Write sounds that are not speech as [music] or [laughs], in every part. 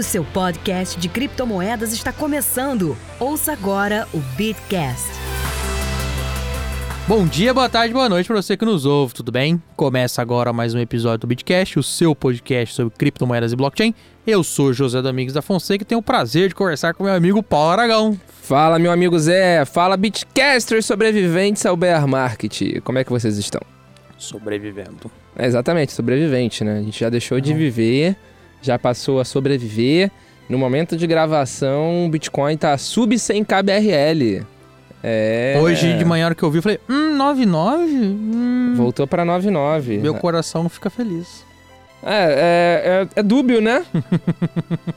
O seu podcast de criptomoedas está começando. Ouça agora o Bitcast. Bom dia, boa tarde, boa noite para você que nos ouve, tudo bem? Começa agora mais um episódio do Bitcast, o seu podcast sobre criptomoedas e blockchain. Eu sou José Domingos da Fonseca e tenho o prazer de conversar com meu amigo Paulo Aragão. Fala, meu amigo Zé. Fala, Bitcasters sobreviventes ao bear market. Como é que vocês estão? Sobrevivendo. É, exatamente, sobrevivente, né? A gente já deixou de viver, já passou a sobreviver. No momento de gravação, o Bitcoin tá sub 100 KBRL. É. Hoje de manhã, que eu vi, eu falei, hum, 99? Hum, Voltou pra 99. meu coração fica feliz. É, é, é, é dúbio, né?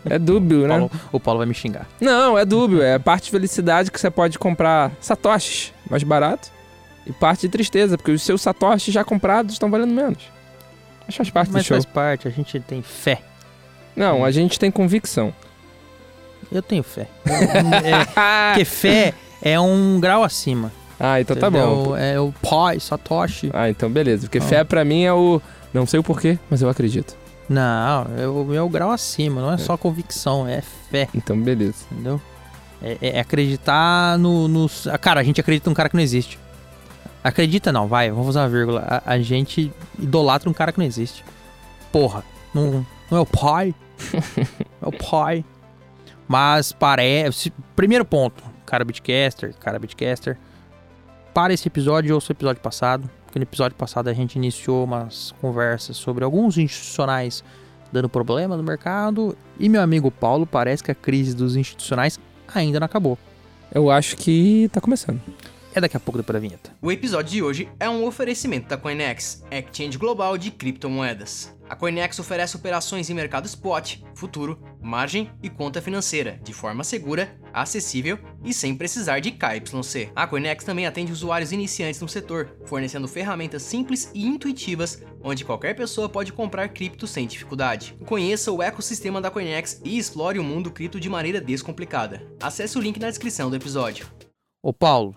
é dúbio, [laughs] né? Paulo- o Paulo vai me xingar. Não, é dúbio. É parte de felicidade que você pode comprar satoshis mais barato e parte de tristeza, porque os seus satoshis já comprados estão valendo menos. Mas faz parte Mas do show. faz parte, a gente tem fé. Não, a gente tem convicção. Eu tenho fé. [laughs] é, porque fé é um grau acima. Ah, então tá bom. entendeu? É o pai, Satoshi. Ah, então beleza. Porque Ah. fé pra mim é o. Não sei o porquê, mas eu acredito. Não, é o, é o grau acima, não é só convicção, é fé, Então beleza. entendeu? É, é acreditar no, no. Cara, a gente acredita num cara que não existe. Acredita não, vai, vamos usar uma vírgula. A, a gente idolatra um cara que não existe. Porra, não, não é o pai. [laughs] é o pai. Mas parece. Primeiro ponto, cara Bitcaster, cara Bitcaster. Para esse episódio e ouça o episódio passado. Porque no episódio passado a gente iniciou umas conversas sobre alguns institucionais dando problema no mercado. E meu amigo Paulo, parece que a crise dos institucionais ainda não acabou. Eu acho que tá começando. É daqui a pouco depois da vinheta. O episódio de hoje é um oferecimento da Coinex, exchange global de criptomoedas. A Coinex oferece operações em mercado spot, futuro, margem e conta financeira, de forma segura, acessível e sem precisar de KYC. A Coinex também atende usuários iniciantes no setor, fornecendo ferramentas simples e intuitivas, onde qualquer pessoa pode comprar cripto sem dificuldade. Conheça o ecossistema da Coinex e explore o mundo cripto de maneira descomplicada. Acesse o link na descrição do episódio. Ô Paulo,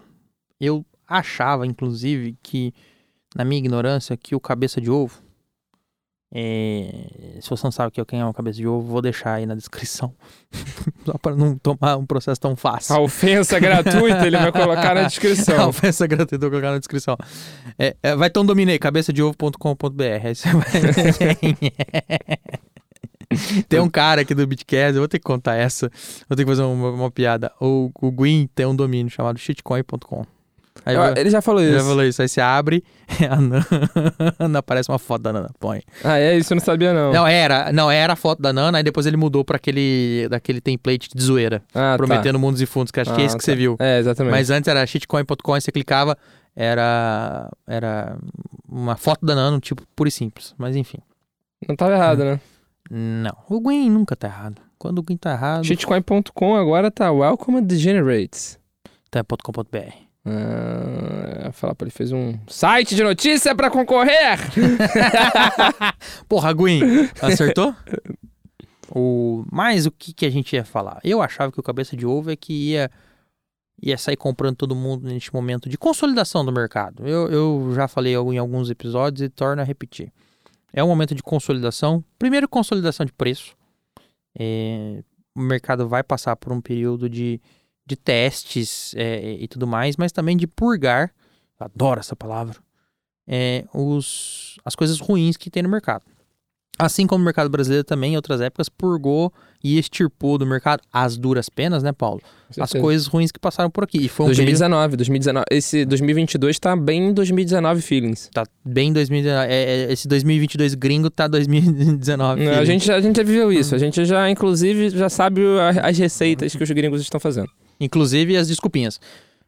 eu achava, inclusive, que, na minha ignorância, que o cabeça de ovo. é, Se você não sabe é quem é o cabeça de ovo, vou deixar aí na descrição. [laughs] Só para não tomar um processo tão fácil. A ofensa gratuita ele vai colocar na [laughs] A descrição. ofensa gratuita, eu vou colocar na descrição. É, é, vai ter um domínio aí, cabeçadeovo.com.br. Aí você vai. [laughs] tem um cara aqui do Bitcast, eu vou ter que contar essa. Vou ter que fazer uma, uma piada. O, o Gwyn tem um domínio chamado shitcoin.com. Aí Eu- Ele já falou já isso. falou isso. Aí você abre, [laughs] a Nana, aparece uma foto da Nana, põe. Ah, é isso, eu não sabia não. Não, era, não, era a foto da Nana, aí depois ele mudou pra aquele, daquele template de zoeira, Ah, tá. prometendo mundos e fundos, que acho que é Ah, esse que tá. você viu. É, exatamente. Mas antes era shitcoin.com, você clicava, era, era uma foto da Nano, tipo, pura e simples. Mas enfim, Não tava errado, né? não. O Gwen nunca tá errado. Quando o Gwen tá errado, Shitcoin.com agora tá Welcome Degenerates. tá .com.br. Ah, falar pra ele fez um site de notícia pra concorrer. [laughs] Porra, Gwen, acertou? o... Mas o que, que a gente ia falar? Eu achava que o cabeça de ovo é que ia, ia sair comprando todo mundo neste momento de consolidação do mercado. Eu, eu já falei em alguns episódios e torno a repetir. É um momento de consolidação. Primeiro, consolidação de preço. É, o mercado vai passar por um período de, de testes é, e tudo mais, mas também de purgar. Adoro essa palavra é, os, as coisas ruins que tem no mercado. Assim como o mercado brasileiro também, em outras épocas, purgou e extirpou do mercado as duras penas, né, Paulo? As coisas ruins que passaram por aqui. E foi um período, 2019, 2019. Esse 2022 tá bem 2019 feelings. tá bem 2019. É, é, esse 2022 gringo tá 2019. Não, a, gente, já- a gente já viveu isso. A gente já, inclusive, já sabe as receitas que os gringos estão fazendo. Inclusive as desculpinhas.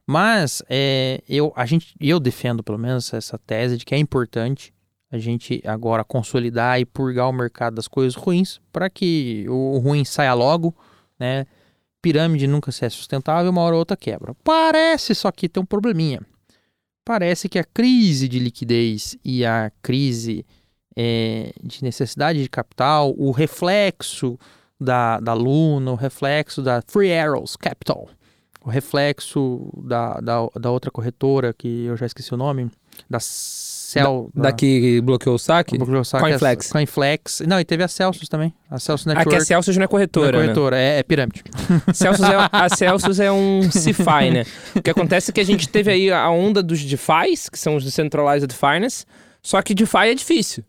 Mas é, eu, a gente, eu defendo, pelo menos, essa tese de que é importante a gente agora consolidar e purgar o mercado das coisas ruins para que o ruim saia logo, né? Pirâmide nunca se é sustentável, uma hora ou outra quebra. Parece só que tem um probleminha. Parece que a crise de liquidez e a crise é, de necessidade de capital, o reflexo da, da Luna, o reflexo da Free Arrows Capital, o reflexo da, da, da outra corretora, que eu já esqueci o nome, da Cell. Da, que bloqueou o saque? bloqueou o saque. Coinflex. Coinflex. Não, e teve a Celsius também. A Celsius Ah, Network. a Celsius não é não corretora, é corretora, é, é pirâmide. né? [laughs] Celsius é, a Celsius é um [laughs] CeFi, né? O que acontece é que a gente teve aí a onda dos DeFis, que são os Decentralized Finance, só que DeFi é difícil.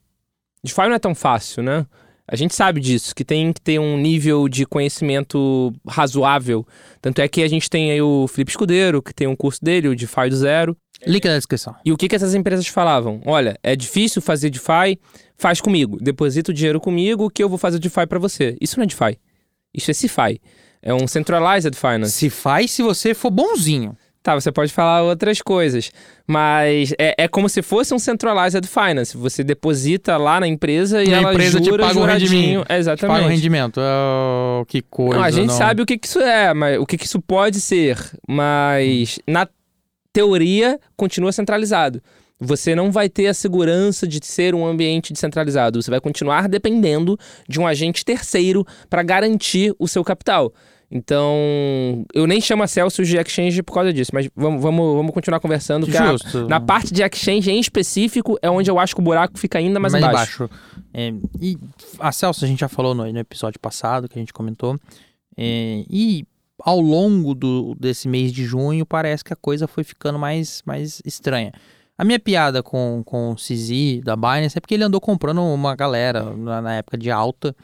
DeFi não é tão fácil, né? A gente sabe disso, que tem que ter um nível de conhecimento razoável. Tanto é que a gente tem aí o Felipe Escudeiro, que tem um curso dele, o DeFi do zero. Link na descrição. E o que, que essas empresas falavam? Olha, é difícil fazer DeFi, faz comigo. Deposita o dinheiro comigo que eu vou fazer DeFi para você. Isso não é DeFi. Isso é CeFi. É um Centralized Finance. Se faz se você for bonzinho. Tá, você pode falar outras coisas, mas é, é como se fosse um Centralized Finance. Você deposita lá na empresa e, a ela empresa te jura paga um juradinho. rendimento. É, Exatamente. Paga o rendimento. Oh, que coisa. Não, a gente não. sabe o que, que isso é, mas o que, que isso pode ser, mas na teoria continua centralizado. Você não vai ter a segurança de ser um ambiente descentralizado. Você vai continuar dependendo de um agente terceiro para garantir o seu capital. Então, eu nem chamo a Celsius de exchange por causa disso, mas vamos, vamos, vamos continuar conversando. que a- Justo. na parte de exchange em específico é onde eu acho que o buraco fica ainda mais, embaixo. É, e a Celso a gente já falou no, no episódio passado que a gente comentou. É, e ao longo do, desse mês de junho parece que a coisa foi ficando mais, mais estranha. A minha piada com, com o CZ da Binance é porque ele andou comprando uma galera na, na época de alta.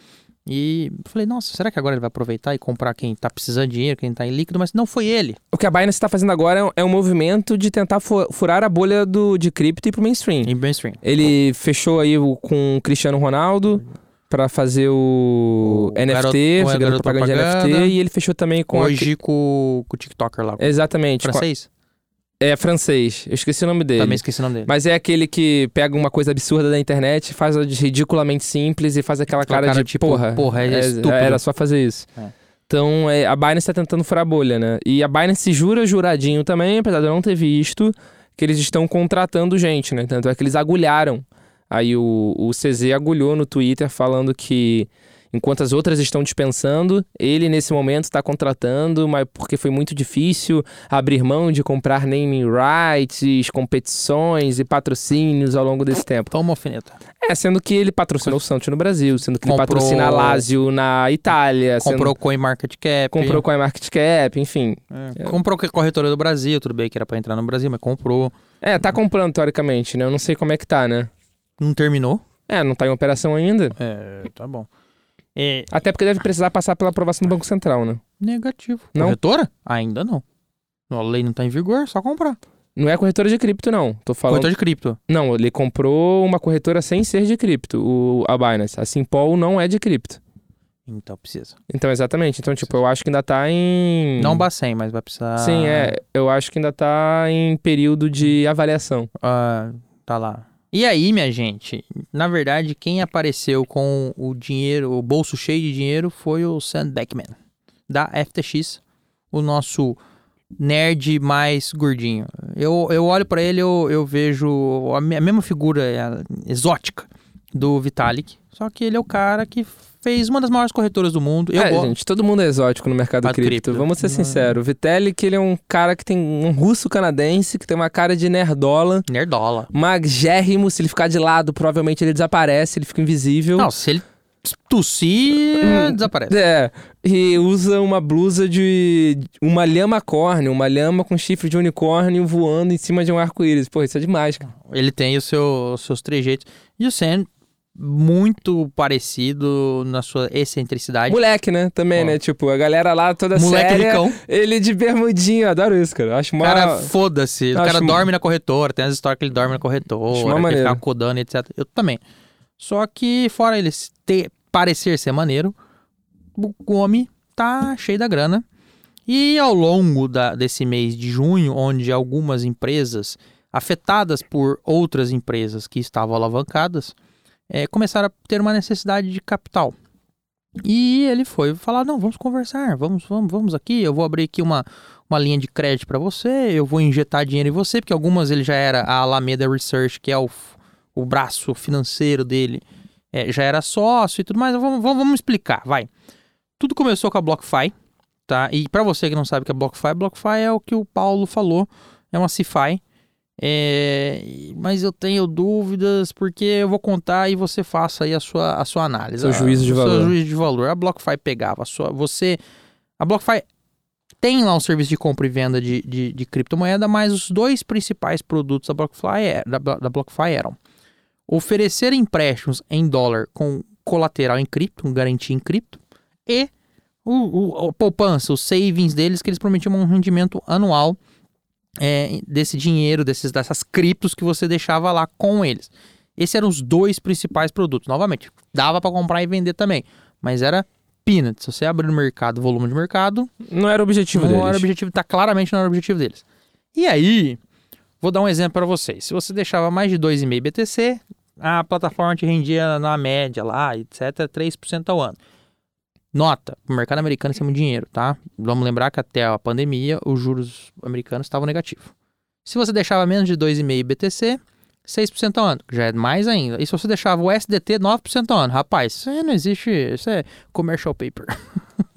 E falei, nossa, será que agora ele vai aproveitar e comprar quem tá precisando de dinheiro, quem tá em líquido? Mas não foi ele. O que a Binance está fazendo agora é um- é um movimento de tentar fu- furar a bolha do, de cripto e pro mainstream. Em mainstream. Ele fechou aí com o Cristiano Ronaldo pra fazer o, O NFT, garoto- fazer o garoto propaganda de propaganda. NFT, e ele fechou também com a- Hoje com, com o TikToker lá. Exatamente. a- Francês? É francês. Eu esqueci o nome dele. Também esqueci o nome dele. Mas é aquele que pega uma coisa absurda da internet, faz de ridiculamente simples e faz aquela Aquela cara, cara de tipo, porra. porra, é estúpido. Era só fazer isso. É. Então, é, a Binance tá tentando furar a bolha, né? E a Binance jura juradinho também, apesar de eu não ter visto, que eles estão contratando gente, né? Tanto é que eles agulharam. Aí o, o CZ agulhou no Twitter falando que enquanto as outras estão dispensando, ele nesse momento está contratando, mas porque foi muito difícil abrir mão de comprar naming rights, competições e patrocínios ao longo desse tempo. Toma alfineta. É, sendo que ele patrocinou o Santos no Brasil, sendo que ele Comprou- patrocina a Lazio na Itália, sendo- Comprou CoinMarketCap. comprou com a Market Cap, enfim. É, Comprou com a corretora do Brasil, tudo bem que era pra entrar no Brasil, mas comprou. É, tá comprando teoricamente, né? Eu não sei como é que tá, né? Não terminou. É, não tá em operação ainda. É, tá bom. É, Até porque deve precisar passar pela aprovação do Banco Central, né? negativo. Não? Corretora? Ainda não. A lei não tá em vigor, só comprar. Não é corretora de cripto, não. Tô falando. Corretora de cripto. Não, ele comprou uma corretora sem ser de cripto, o, a Binance. A Simpol não é de cripto. Então precisa. Então, exatamente. Então, tipo, eu acho que ainda tá em. Não Bacen, mas vai precisar. Sim, é. Eu acho que ainda tá em período de avaliação. Ah, tá lá. E aí, minha gente, na verdade, quem apareceu com o dinheiro, o bolso cheio de dinheiro foi o Sam Beckman, da FTX, o nosso nerd mais gordinho. Eu, eu olho pra ele, eu, eu vejo a mesma figura é, exótica do Vitalik, só que ele é o cara que fez uma das maiores corretoras do mundo. Eu é, gosto. gente, todo mundo é exótico no mercado cripto. cripto. Vamos ser sinceros. O Vitalik, ele é um cara que tem um russo canadense, que tem uma cara de nerdola. Nerdola. Magérrimo, se ele ficar de lado, provavelmente ele desaparece, ele fica invisível. Não, se ele tossir, Hum. desaparece. É, e usa uma blusa de uma lhama corne, uma lhama com chifre de unicórnio voando em cima de um arco-íris. Pô, isso é demais, cara. Ele tem o seu, os seus trejeitos. E o Sam, muito parecido na sua excentricidade. Moleque, né? Também, Ó. né? Tipo, a galera lá toda Moleque séria. ricão. Ele de bermudinho, adoro isso, cara. Acho mó... cara, foda-se. O Acho cara dorme na corretora. Tem as histórias que ele dorme na Acho corretora. mó Que maneiro. fica codando, etc. Eu também. Só que, fora ele ter, parecer ser maneiro, o homem tá cheio da grana. E ao longo da- desse mês de junho, onde algumas empresas afetadas por outras empresas que estavam alavancadas, eh, começaram a ter uma necessidade de capital. E ele foi falar: não, vamos conversar, vamos, vamos, vamos aqui. Eu vou abrir aqui uma, uma linha de crédito para você, eu vou injetar dinheiro em você, porque algumas ele já era a Alameda Research, que é o, o braço financeiro dele, eh, já era sócio e tudo mais. Vamos, vamos, vamos explicar, vai. Tudo começou com a BlockFi, tá? E para você que não sabe o que é BlockFi, BlockFi é o que o Paulo falou, é uma CeFi É, mas eu tenho dúvidas porque eu vou contar e você faça aí a sua, a sua análise. Seu a- juízo de valor. Seu juízo de valor. A BlockFi pegava a sua. Você. A BlockFi tem lá um serviço de compra e venda de, de, de criptomoeda, mas os dois principais produtos da BlockFi, é- da, da BlockFi eram oferecer empréstimos em dólar com colateral em cripto, com garantia em cripto, e o, o- a poupança, os savings deles, que eles prometiam um rendimento anual é, desse dinheiro, desses, dessas criptos que você deixava lá com eles. Esses eram os dois principais produtos. Novamente, dava para comprar e vender também, mas era peanuts. Se você abrir no mercado, volume de mercado, Não era o objetivo não deles. era o objetivo, tá claramente não era o objetivo deles. E aí, vou dar um exemplo para vocês. Se você deixava mais de 2,5 BTC, a plataforma te rendia na média lá, etc, 3% ao ano. Nota, o mercado americano isso é muito dinheiro, tá? Vamos lembrar que até a pandemia os juros americanos estavam negativos. Se você deixava menos de 2,5 BTC, 6% ao ano, que já é mais ainda. E se você deixava o SDT 9% ao ano, rapaz, isso aí não existe, isso é commercial paper. [laughs]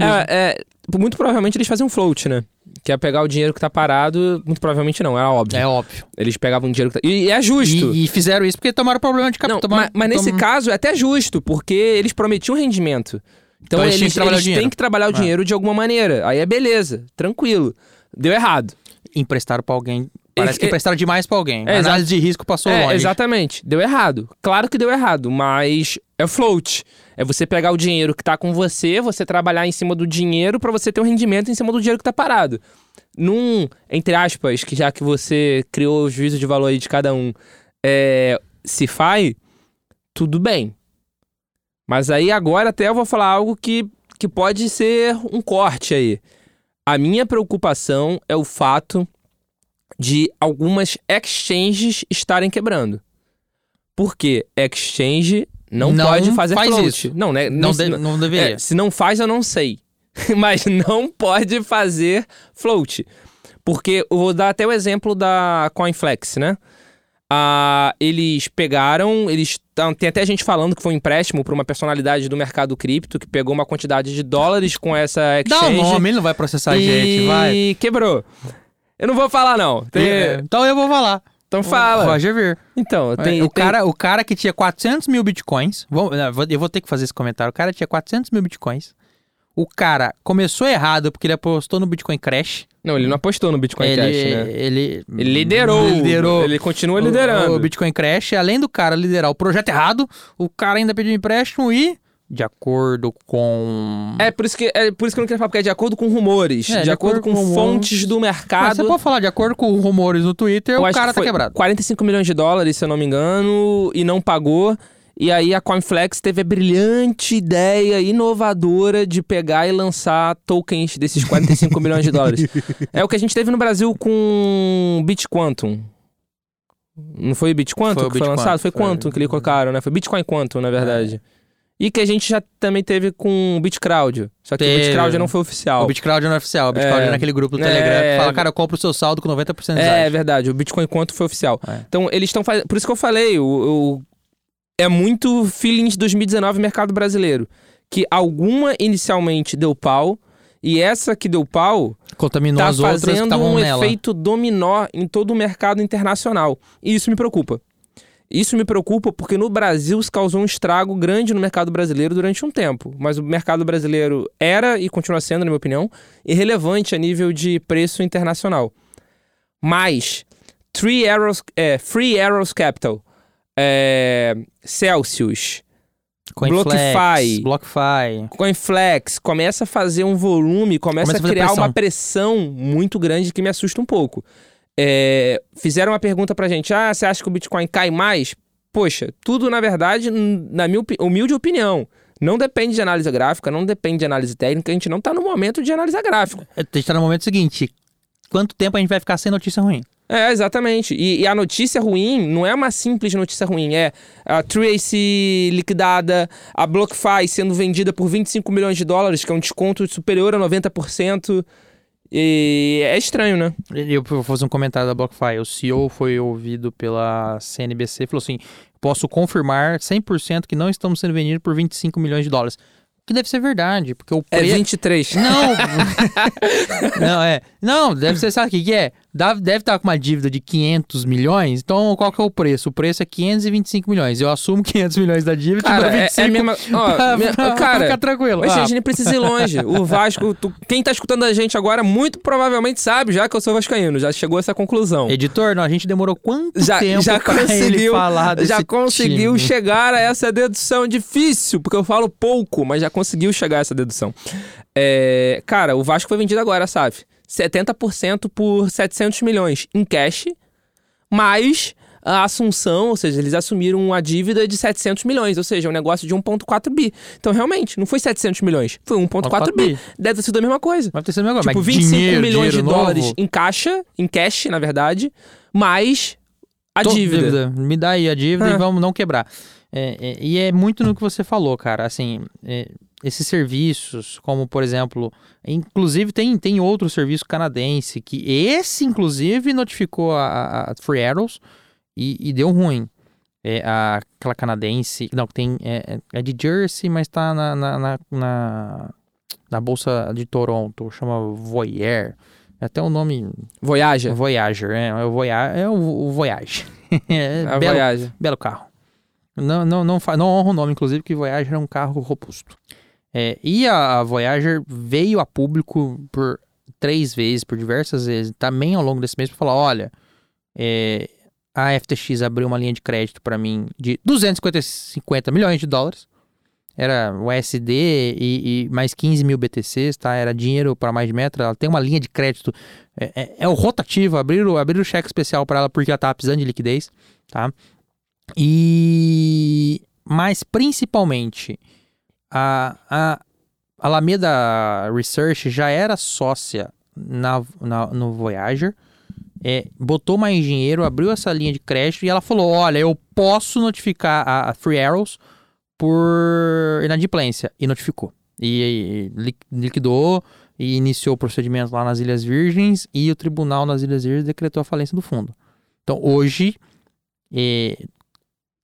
É, é, muito provavelmente eles faziam float, né? Que é pegar o dinheiro que tá parado. Muito provavelmente não, era óbvio. É óbvio. Eles pegavam o dinheiro que tá. E, e é justo. E, e fizeram isso porque tomaram problema de capital. mas, mas nesse caso é até justo, porque eles prometiam rendimento. Então, Então eles eles, tinham que trabalhar eles o dinheiro. têm que trabalhar o dinheiro de alguma maneira. Aí é beleza, tranquilo. Deu errado. emprestaram pra alguém. Parece que emprestaram demais pra alguém. É, análise de risco passou É, longe. exatamente. Deu errado. Claro que deu errado, mas é float. É você pegar o dinheiro que tá com você, você trabalhar em cima do dinheiro pra você ter um rendimento em cima do dinheiro que tá parado. Num, entre aspas, que já que você criou o juízo de valor aí de cada um, é, se faz, tudo bem. Mas aí agora até eu vou falar algo que, que pode ser um corte aí. A minha preocupação é o fato de algumas exchanges estarem quebrando. Porque exchange não, Não pode fazer faz float. isso. Não, né? Não, se- de- não deveria. é, se não faz, eu não sei. [laughs] Mas não pode fazer float. Porque eu vou dar até o exemplo da CoinFlex, né? Ah, eles pegaram, eles tão- tem até gente falando que foi um empréstimo para uma personalidade do mercado cripto que pegou uma quantidade de dólares com essa Dá o exchange nome, ele não vai processar a e gente, vai. quebrou. Eu não vou falar não. Tem- É, Então eu vou falar. Então fala. Roger Ver. Então, tem, É, o, tem- cara, o cara que tinha 400 mil bitcoins. vou- eu vou ter que fazer esse comentário. O cara tinha 400 mil bitcoins. O cara começou errado porque ele apostou no Bitcoin Crash. Não, ele não apostou no Bitcoin ele, Cash, né? ele, Ele liderou. liderou Ele continua o- liderando. O, Bitcoin Crash, além do cara liderar o projeto errado, o cara ainda pediu empréstimo e, de acordo com. É por isso que é por isso que eu não queria falar, porque é de acordo com rumores, É, de, acordo, com, rumores. fontes do Mas mercado. você pode falar, de acordo com rumores no Twitter, eu o cara tá quebrado. 45 milhões de dólares, se eu não me engano, e não pagou. E aí a Coinflex teve a brilhante ideia inovadora de pegar e lançar tokens desses 45 milhões de dólares. [laughs] É o que a gente teve no Brasil com BitQuantum. Não foi BitQuantum Foi o que foi lançado? Foi foi. Quantum que eles colocaram, né? Foi Bitcoin Quantum, na verdade. E que a gente já também teve com o BitCrowd. Só que o Teve. BitCrowd não foi oficial. O BitCrowd não é oficial, o BitCrowd É. é naquele grupo do É. Telegram que fala, cara, eu compro o seu saldo com 90% de É, é verdade. O Bitcoin quanto foi oficial. É. Então, eles estão fazendo. Por isso que eu falei, o, o- é muito feeling de 2019 mercado brasileiro. Que alguma inicialmente deu pau, e essa que deu pau Contaminou tá as outras que estavam um nela. efeito dominó em todo o mercado internacional. E isso me preocupa. Isso me preocupa porque no Brasil isso causou um estrago grande no mercado brasileiro durante um tempo. Mas o mercado brasileiro era e continua sendo, na minha opinião, irrelevante a nível de preço internacional. Mas Three Arrows, é, Free Arrows Capital, é, Celsius, Coinflex. Coinflex começa a fazer um volume, começa, Começa a criar pressão. uma pressão muito grande que me assusta um pouco. É, fizeram uma pergunta pra gente: ah, você acha que o Bitcoin cai mais? Poxa, tudo na verdade, na minha humilde opinião, não depende de análise gráfica, não depende de análise técnica, a gente não tá no momento de analisar gráfico. A gente tá no momento seguinte. Quanto tempo a gente vai ficar sem notícia ruim? É, exatamente. E, e a notícia ruim não é uma simples notícia ruim, é a Tracy liquidada, a BlockFi sendo vendida por 25 milhões de dólares, que é um desconto superior a 90%. E é estranho, né? Eu vou fazer um comentário da BlockFi. O CEO foi ouvido pela CNBC e falou assim: posso confirmar 100% que não estamos sendo vendidos por 25 milhões de dólares. O que deve ser verdade, porque o É preço. 23. Não! [laughs] não, é. Não, deve ser, sabe o que, que é? Deve estar com uma dívida de 500 milhões, então qual que é o preço? O preço é 525 milhões. Eu assumo [laughs] 500 milhões da dívida, Cara, dou é, 25 é a mesma. Ó, pra, minha- pra- cara, ficar tranquilo. Mas Ah, a gente nem precisa ir longe. O Vasco, tu- quem tá escutando a gente agora muito provavelmente sabe já que eu sou vascaíno, já chegou a essa conclusão. Editor, não, a gente demorou quanto Já, tempo já conseguiu, falar desse já conseguiu time? chegar a essa dedução difícil, porque eu falo pouco, mas já conseguiu chegar a essa dedução. É, cara, o Vasco foi vendido agora, sabe? 70% por 700 milhões em cash, mais a assunção, ou seja, eles assumiram uma dívida de 700 milhões, ou seja, um negócio de 1.4 bi. Então, realmente, não foi 700 milhões, foi 1.4 bi. Deve ter sido a mesma coisa. Vai ter sido agora. Tipo, mas 25 dinheiro, milhões de dinheiro dólares novo, em caixa, em cash, na verdade, mais a to- dívida. Me dá aí a dívida Ah. e vamos não quebrar. É, é, e é muito no que você falou, cara. Assim, é, esses serviços, como por exemplo, inclusive tem, tem outro serviço canadense que esse, inclusive, notificou a, a- Free Arrows e, e deu ruim. É a- aquela canadense. Não, tem. É, é de Jersey, mas tá na, na, na, na, na Bolsa de Toronto. Chama Voyager. É até o nome. Voyager. Voyager, é, é o Voyage. É o, o Voyage. [laughs] é, A belo, Voyager. belo carro. Não, não, não, fa- não honra o nome, inclusive, que Voyager é um carro robusto. É, e a, Voyager veio a público por três vezes, por diversas vezes, também ao longo desse mês, para falar: olha, é, a FTX abriu uma linha de crédito para mim de 250 milhões de dólares. Era USD e, e mais 15 mil BTCs, tá? Era dinheiro para mais de metro. Ela tem uma linha de crédito. É, é- é o rotativo. Abriram, abriram o cheque especial para ela porque ela tava precisando de liquidez, tá? E... Mas principalmente, a, a Alameda Research já era sócia na, na- no Voyager. É, botou mais dinheiro, abriu essa linha de crédito e ela falou: Olha, eu posso notificar a, a Free Arrows por inadimplência. E notificou. E, e li- liquidou e iniciou o procedimento lá nas Ilhas Virgens e o tribunal nas Ilhas Virgens decretou a falência do fundo. Então hoje, eh,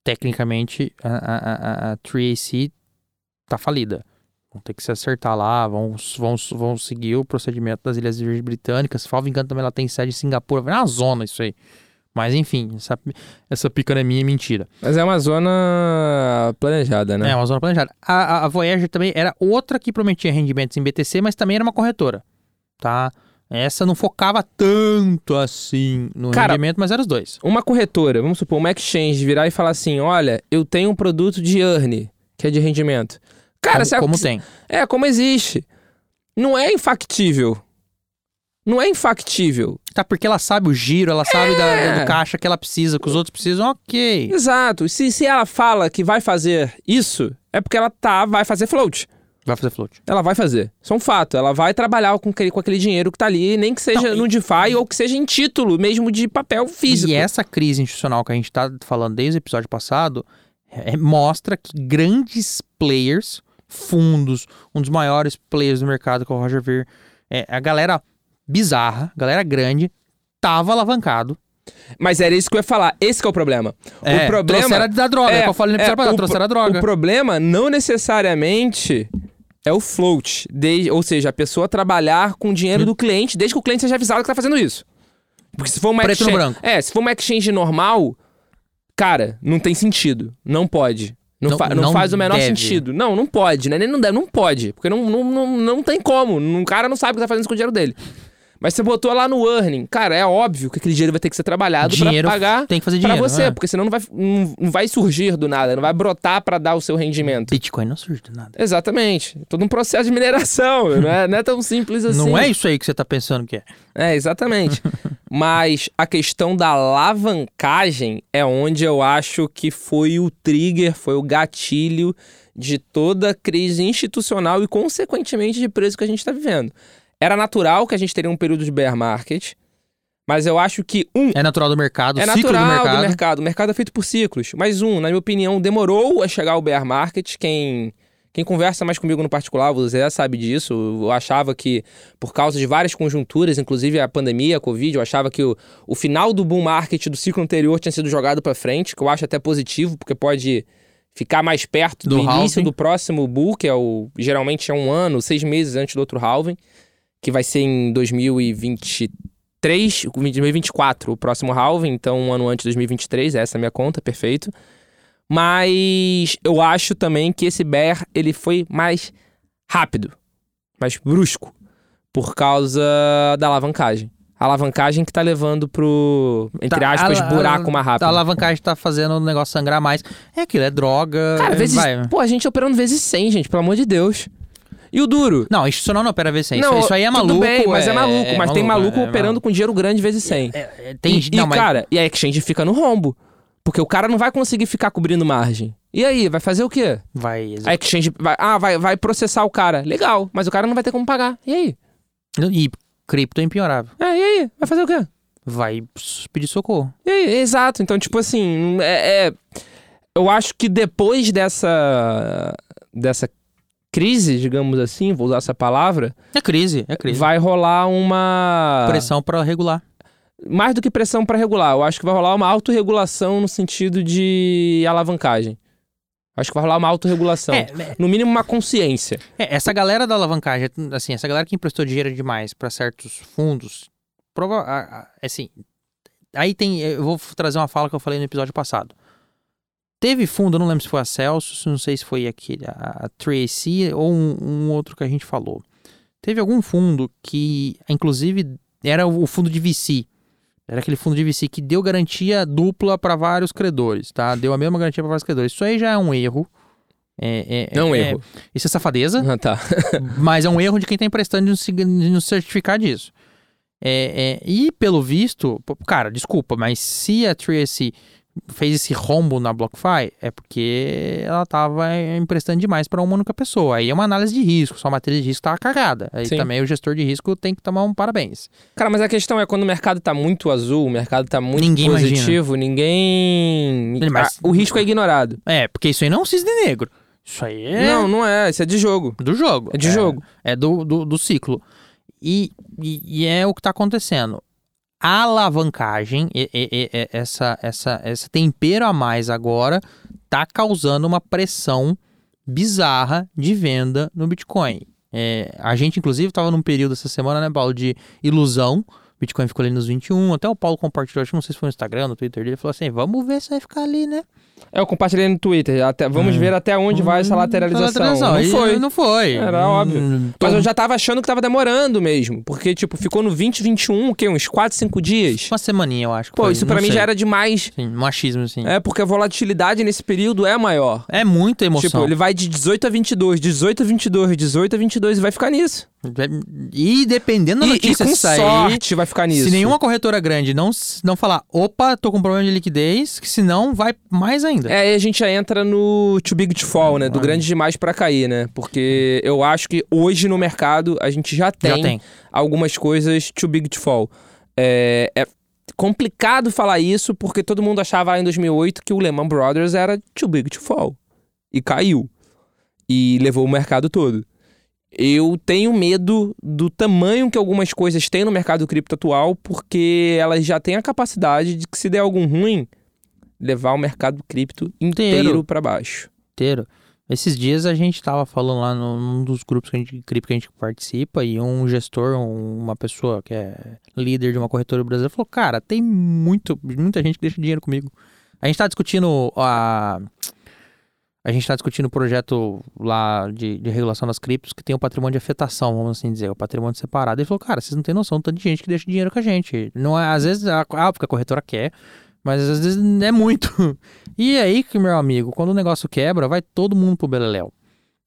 tecnicamente, a, a, a, a 3AC tá falida. Vão ter que se acertar lá, vão, vão, vão seguir o procedimento das Ilhas Virgens Britânicas. Salvo engano, também ela tem sede em Singapura. É uma zona isso aí. Mas enfim, essa, essa picanemia é mentira. Mas é uma zona planejada, né? É, uma zona planejada. A, a, a Voyager também era outra que prometia rendimentos em BTC, mas também era uma corretora, tá? Essa não focava tanto assim no Cara, rendimento, mas eram os dois. Uma corretora, vamos supor, uma exchange virar e falar assim: olha, eu tenho um produto de earn, que é de rendimento. Cara, como, sabe- como tem. É, como existe. Não é infactível. Não é infactível. Tá, porque ela sabe o giro, ela sabe da- É. do caixa que ela precisa, que os outros precisam, ok. Exato. Se, se ela fala que vai fazer isso, é porque ela tá, vai fazer float. Vai fazer float. Ela vai fazer. Isso é um fato. Ela vai trabalhar com aquele, com aquele dinheiro que tá ali, nem que seja Não, e- no DeFi ou que seja em título mesmo de papel físico. E essa crise institucional que a gente tá falando desde o episódio passado é, mostra que grandes players, fundos, um dos maiores players do mercado, que é o Roger Ver, é, a galera bizarra, galera grande, tava alavancado. Mas era isso que eu ia falar. Esse que é o problema. É, o problema trouxeram da droga, é, que eu falei no episódio passado, o, trouxeram a droga. O problema não necessariamente é o float. desde- ou seja, a pessoa trabalhar com o dinheiro do cliente, desde que o cliente seja avisado que tá fazendo isso. Porque se for uma Preto exchange. É, se for uma exchange normal, cara, não tem sentido. Não pode. Não, Não- fa- não faz o menor deve. sentido. Não, não pode, né? Nem não deve, não pode. Porque não, não, não, não tem como. O cara não sabe o que tá fazendo com o dinheiro dele. Mas você botou lá no earning, cara, é óbvio que aquele dinheiro vai ter que ser trabalhado pra Dinheiro pagar tem que fazer pra dinheiro. você, é. porque senão não vai, não, vai surgir do nada, não vai brotar pra dar o seu rendimento. Bitcoin não surge do nada. Exatamente. Todo um processo de mineração, [laughs] não é, não é tão simples assim. Não é isso aí que você tá pensando que é. É, exatamente. [laughs] Mas a questão da alavancagem é onde eu acho que foi o trigger, foi o gatilho de toda a crise institucional e, consequentemente, de preço que a gente está vivendo. Era natural que a gente teria um período de bear market, mas eu acho que, um, É natural do mercado, é ciclo natural do mercado. do mercado. O mercado é feito por ciclos. Mas um, na minha opinião, demorou a chegar o bear market. Quem, quem conversa mais comigo no particular, você já sabe disso. Eu achava que, por causa de várias conjunturas, inclusive a pandemia, a Covid, eu achava que o, o final do bull market do ciclo anterior tinha sido jogado para frente, que eu acho até positivo, porque pode ficar mais perto do, Do início do próximo bull, que é o geralmente é um ano, seis meses antes do outro halving, que vai ser em 2023, 2023, 2024, o próximo halving, então um ano antes de 2023, essa é a minha conta, perfeito. Mas eu acho também que esse bear, ele foi mais rápido, mais brusco, por causa da alavancagem. A alavancagem que tá levando pro, entre Tá, aspas, a- a- buraco mais rápido. A alavancagem tá fazendo o negócio sangrar mais. É aquilo, é droga. Cara, é- vezes. vai. Pô, a gente operando vezes 100, gente, pelo amor de Deus. E o duro? Não, isso não, opera V100. Isso, não, isso aí é maluco. Tudo bem, mas é, maluco. mas tem maluco é operando com dinheiro grande vezes 100. É, é, tem, e, não, e, mas cara, e a exchange fica no rombo. Porque o cara não vai conseguir ficar cobrindo margem. E aí, vai fazer o quê? vai. A exchange vai, ah, vai, vai processar o cara. Legal, mas o cara não vai ter como pagar. E aí? E cripto é impiorável. É, e aí? Vai fazer o quê? Vai pedir socorro. E aí? Exato. Então, tipo assim, é, é- eu acho que depois dessa dessa crise, digamos assim, vou usar essa palavra, É crise, é crise. vai rolar uma Pressão pra regular. mais do que pressão para regular. Eu acho que vai rolar uma autorregulação no sentido de alavancagem. Acho que vai rolar uma autorregulação. É, No mínimo, uma consciência. é, essa galera da alavancagem, assim, essa galera que emprestou dinheiro demais pra certos fundos, prova assim, aí tem, eu vou trazer uma fala que eu falei no episódio passado. Teve fundo, eu não lembro se foi a Celsius, não sei se foi aquele, a 3AC ou um, um outro que a gente falou. Teve algum fundo que, inclusive, era o fundo de VC. Era aquele fundo de VC que deu garantia dupla para vários credores, tá? Deu a mesma garantia para vários credores. Isso aí já é um erro. É, é- Não um é- erro. Isso é safadeza, Ah, tá. [laughs] mas é um erro de quem tá emprestando de nos certificar disso. É, é, e pelo visto, cara, desculpa, mas se a Tracy fez esse rombo na BlockFi, é porque ela tava emprestando demais para uma única pessoa. Aí é uma análise de risco, sua matriz de risco tava cagada. Aí Sim. também o gestor de risco tem que tomar um parabéns. Cara, mas a questão é quando o mercado tá muito azul, o mercado tá muito Ninguém positivo, ninguém. Mas- Ah, o risco é ignorado. É, porque isso aí não é um cisne negro. Isso aí é Não, não é. Isso é de jogo. do jogo. É de jogo. É do, do, do ciclo. E, e, e é o que está acontecendo. Alavancagem, e- e- e- essa, essa, esse tempero a mais agora, tá causando uma pressão bizarra de venda no Bitcoin. É, a gente, inclusive, estava num período essa semana, né, Paulo, de ilusão. Bitcoin ficou ali nos 21. Até o Paulo compartilhou, acho que não sei se foi no Instagram, no Twitter dele, falou assim: vamos ver se vai ficar ali, né? É, eu compartilhei no Twitter. Até, vamos Hum. ver até onde vai essa lateralização. Não E foi. Não foi. Era óbvio. Hum, Mas tom- eu já tava achando que tava demorando mesmo. Porque, tipo, ficou no 20, 21, o quê? Uns 4, 5 dias? Uma semaninha, eu acho. Pô, foi, isso pra não mim sei. já era demais. Sim, um achismo, assim. É, porque a volatilidade nesse período é maior. É muita emoção. Tipo, ele vai de 18 a 22, 18 a 22, 18 a 22 e vai ficar nisso. E dependendo da E, e notícia com sair, sorte vai ficar nisso. se nenhuma corretora grande não, não falar, opa, tô com problema de liquidez, que senão vai mais ainda. É, aí a gente já entra no too big to fall, né? Do Ah. grande demais pra cair, né? Porque eu acho que hoje no mercado a gente já tem, Já tem. algumas coisas too big to fall. É, é complicado falar isso porque todo mundo achava lá em 2008 que o Lehman Brothers era too big to fall. E caiu. E levou o mercado todo. Eu tenho medo do tamanho que algumas coisas têm no mercado cripto atual, porque elas já têm a capacidade de que se der algum ruim, levar o mercado cripto inteiro para baixo. Inteiro. Esses dias a gente tava falando lá num dos grupos que a gente, cripto que a gente participa e um gestor, um- uma pessoa que é líder de uma corretora brasileira falou, cara, tem muito, muita gente que deixa dinheiro comigo. A gente tá discutindo a... A gente tá discutindo o projeto lá de, de regulação das criptos que tem o patrimônio de afetação, vamos assim dizer, o patrimônio separado. Ele falou, cara, vocês não têm noção do tanto de gente que deixa dinheiro com a gente. Não é, às vezes, ah, porque a corretora quer, mas às vezes é muito. [laughs] E aí, que meu amigo, quando o negócio quebra, vai todo mundo pro beleléu.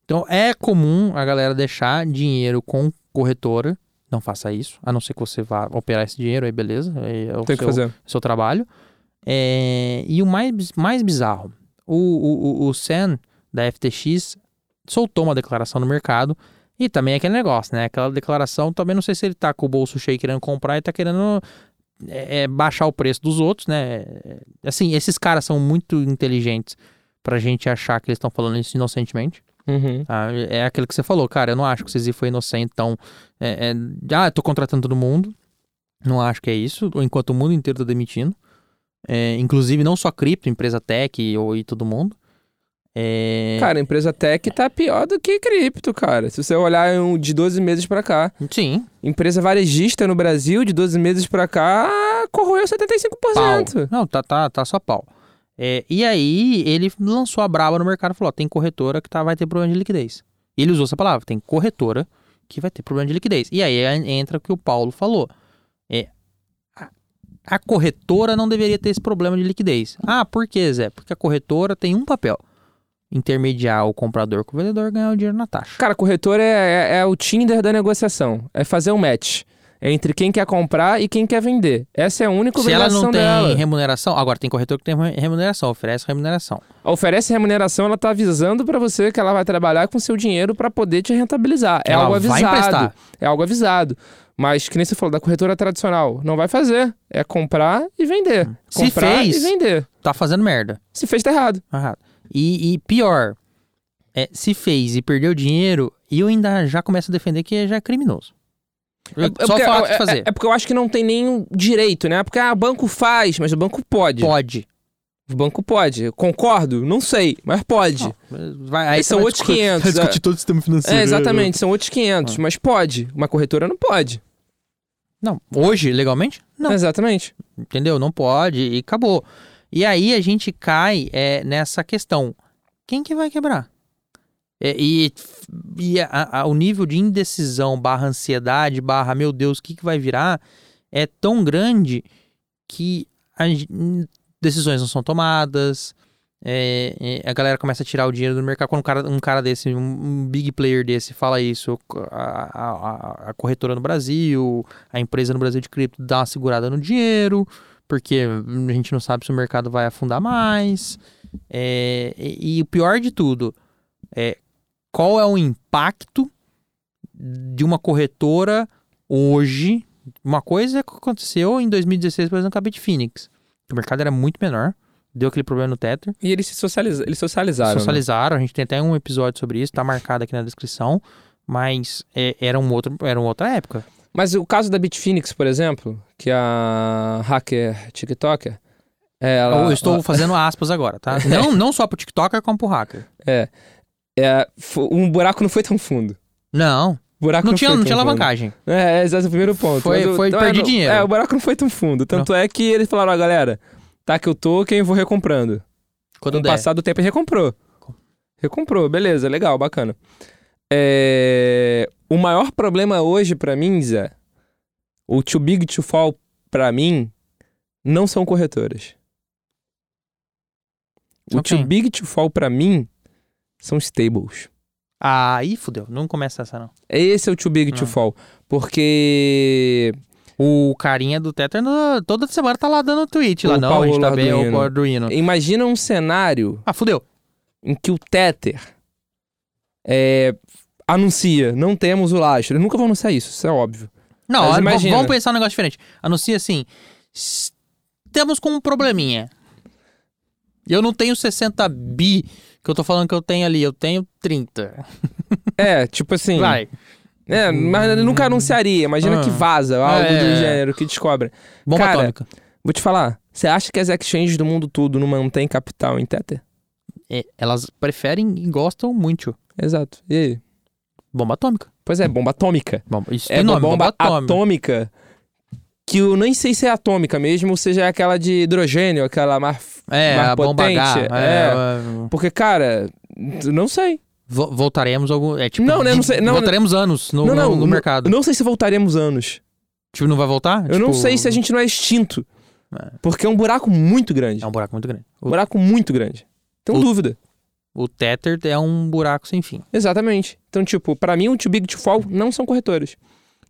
Então é comum a galera deixar dinheiro com corretora. Não faça isso, a não ser que você vá operar esse dinheiro, aí beleza. Aí é o Tem que seu, fazer. seu trabalho. É, e o mais, mais bizarro, o, o, o, Sen da FTX soltou uma declaração no mercado. E também é aquele negócio, né? Aquela declaração, também não sei se ele tá com o bolso cheio querendo comprar e tá querendo é, é, baixar o preço dos outros, né? É, Assim, esses caras são muito inteligentes pra gente achar que eles estão falando isso inocentemente. Uhum. tá? É aquilo que você falou, cara. Eu não acho que o Zizi foi inocente, então. É, é, ah, eu tô contratando todo mundo. Não acho que é isso. Enquanto o mundo inteiro tá demitindo. É, inclusive, não só cripto, empresa tech ou, e todo mundo. É... Cara, a empresa tech tá pior do que cripto, cara. Se você olhar um de 12 meses pra cá, Sim, empresa varejista no Brasil, de 12 meses pra cá, corroeu 75%. Não, tá, tá, tá só pau. É, e aí ele lançou a braba no mercado e falou: ó, tem corretora que tá, vai ter problema de liquidez. Ele usou essa palavra, tem corretora que vai ter problema de liquidez. E aí entra o que o Paulo falou. A, corretora não deveria ter esse problema de liquidez. Ah, por quê, Zé? Porque a corretora tem um papel. Intermediar o comprador com o vendedor ganhar o dinheiro na taxa. Cara, corretor é, é, é o Tinder da negociação. É fazer um match entre quem quer comprar e quem quer vender. Essa é a única Se ela obrigação não tem dela. remuneração, agora tem corretor que tem re- remuneração, oferece remuneração. Oferece remuneração, ela tá avisando pra você que ela vai trabalhar com seu dinheiro pra poder te rentabilizar. É Ela algo vai avisado. emprestar. É algo avisado. Mas, que nem você falou, da corretora tradicional, não vai fazer. É comprar e vender. Se Comprar fez- e vender. Tá fazendo merda. Se fez, tá errado. Errado. E, e pior, é, se fez e perdeu dinheiro, e eu ainda já começo a defender que já é criminoso. É Só o porque- fato de é- fazer. É, é porque eu acho que não tem nenhum direito, né? Porque ah, o banco faz, mas o banco pode. Pode. O banco pode. Concordo? Não sei, mas pode. Vai, Aí são outros discutir- 500, vai discutir é. todo o sistema financeiro. É, exatamente, são outros Ah. 500, mas pode. Uma corretora não pode. Não, hoje, legalmente? Não. Exatamente. Entendeu? Não pode e acabou. E aí a gente cai é, nessa questão. Quem que vai quebrar? É, e e a- a- o nível de indecisão barra ansiedade barra, meu Deus, o que, que vai virar? É tão grande que a gen- decisões não são tomadas. É, é, a galera começa a tirar o dinheiro do mercado. Quando um cara, um cara desse, um, big player desse fala isso, a- a- a corretora no Brasil, a empresa no Brasil de cripto dá uma segurada no dinheiro, porque a gente não sabe se o mercado vai afundar mais. É, e, e o pior de tudo é qual é o impacto de uma corretora hoje. Uma coisa que aconteceu em 2016, por exemplo, com a Bitfinex. O mercado era muito menor, deu aquele problema no Tether. E eles se socializa, eles socializaram. né? Socializaram, a gente tem até um episódio sobre isso, tá marcado aqui na descrição. Mas é, era, um outro, era uma outra época. Mas o caso da Bitfinex, por exemplo, que a hacker TikToker. Ela, eu estou fazendo aspas agora, tá? [laughs] Não, não só pro TikToker, como pro hacker. É, é, um buraco não foi tão fundo. Não, O buraco não não, tinha, não tinha alavancagem. É, esse é o primeiro ponto. Foi- Mas foi então, perdi é, não- dinheiro. É, o buraco não foi tão fundo. Tanto é que eles falaram, ó, galera, tá que eu tô, quem vou recomprando. Quando Com der. passar do tempo, ele recomprou. Recomprou, beleza, legal, bacana. É, O maior problema hoje pra mim, Zé, o too big to fall pra mim, não são corretoras. O São too big to fall pra mim são stables. Aí fudeu, não começa essa não. Esse é o too big to Não. fall. Porque O carinha do Tether no- toda semana tá lá dando tweet lá. O Não, a gente Paulo tá bem, Arduino. o Arduino. imagina um cenário Ah, fudeu. em que o Tether é, anuncia, não temos o lastro. Eles nunca vão anunciar isso, isso é óbvio. Não, Mas imagina. vamos pensar um negócio diferente. Anuncia assim, estamos com um probleminha. Eu não tenho 60 bi que eu tô falando que eu tenho ali, eu tenho 30. É, tipo assim. Vai. É, mas ele nunca anunciaria. Imagina Ah. que vaza algo É. do gênero, que descobre. Bomba Cara, atômica. Vou te falar, você acha que as exchanges do mundo todo não mantêm capital em Tether? É, elas preferem e gostam muito. Exato. E aí? Bomba atômica. Pois é, bomba atômica. Bom, isso É tem uma nome, bomba, atômica. que eu nem sei se é atômica mesmo, ou seja, é aquela de hidrogênio, aquela mais... É, mais a bomba potente. H. É. É, é, Porque, cara, não sei. Vo- voltaremos algum. É tipo. Não, né, não sei, não, voltaremos anos no, não, não, no, não- mercado. Não sei se voltaremos anos. Tipo, não vai voltar? Eu não Tipo, sei se a gente não é extinto. É. Porque é um buraco muito grande. É um buraco muito grande. Um buraco muito grande. Tenho O- dúvida. O Tether é um buraco sem fim. Exatamente. Então, tipo, pra mim, o Too Big to Fall não são corretores.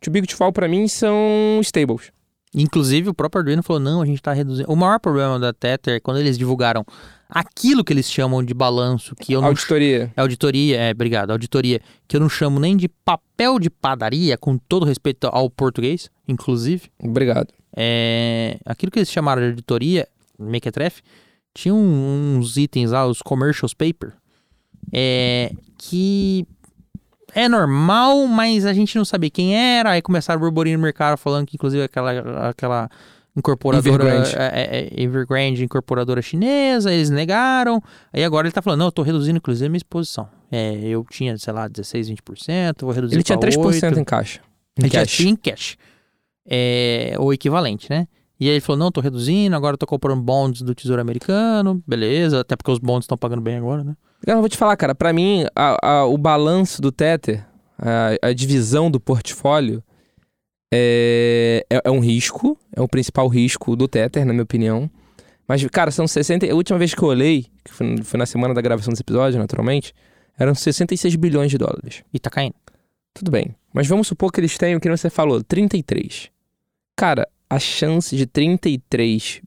Too Big to Fall, pra mim, são stables. Inclusive, o próprio Arduino falou: não, a gente tá reduzindo. O maior problema da Tether é quando eles divulgaram aquilo que eles chamam de balanço, que eu não. Auditoria. É auditoria, é, obrigado, auditoria, que eu não chamo nem de papel de padaria, com todo respeito ao português, inclusive. Obrigado. É, aquilo que eles chamaram de auditoria, Mequetrefe, tinha uns itens lá, os commercials paper, é, que é normal, mas a gente não sabia quem era, aí começaram a burburinho no mercado falando que inclusive aquela, aquela incorporadora Evergrande. é, é, Evergrande, incorporadora chinesa, eles negaram. Aí agora ele tá falando, não, eu tô reduzindo inclusive a minha exposição. É, eu tinha, sei lá, 16, 20%, vou reduzir Ele tinha pra 3% 8. em caixa. Em Ele cash. tinha em cash. É, o equivalente, né? E aí ele falou, não, tô reduzindo, agora eu tô comprando bonds do Tesouro Americano, beleza, até porque os bonds estão pagando bem agora, né? Eu vou te falar, cara, pra mim, a- a- o balanço do Tether, a, a divisão do portfólio, é, é, é um risco, é o principal risco do Tether, na minha opinião. Mas, cara, são 60. A última vez que eu olhei, que foi, foi na semana da gravação desse episódio, naturalmente, eram 66 bilhões de dólares. E tá caindo. Tudo bem. Mas vamos supor que eles tenham, o que você falou, 33. Cara, a chance de 33,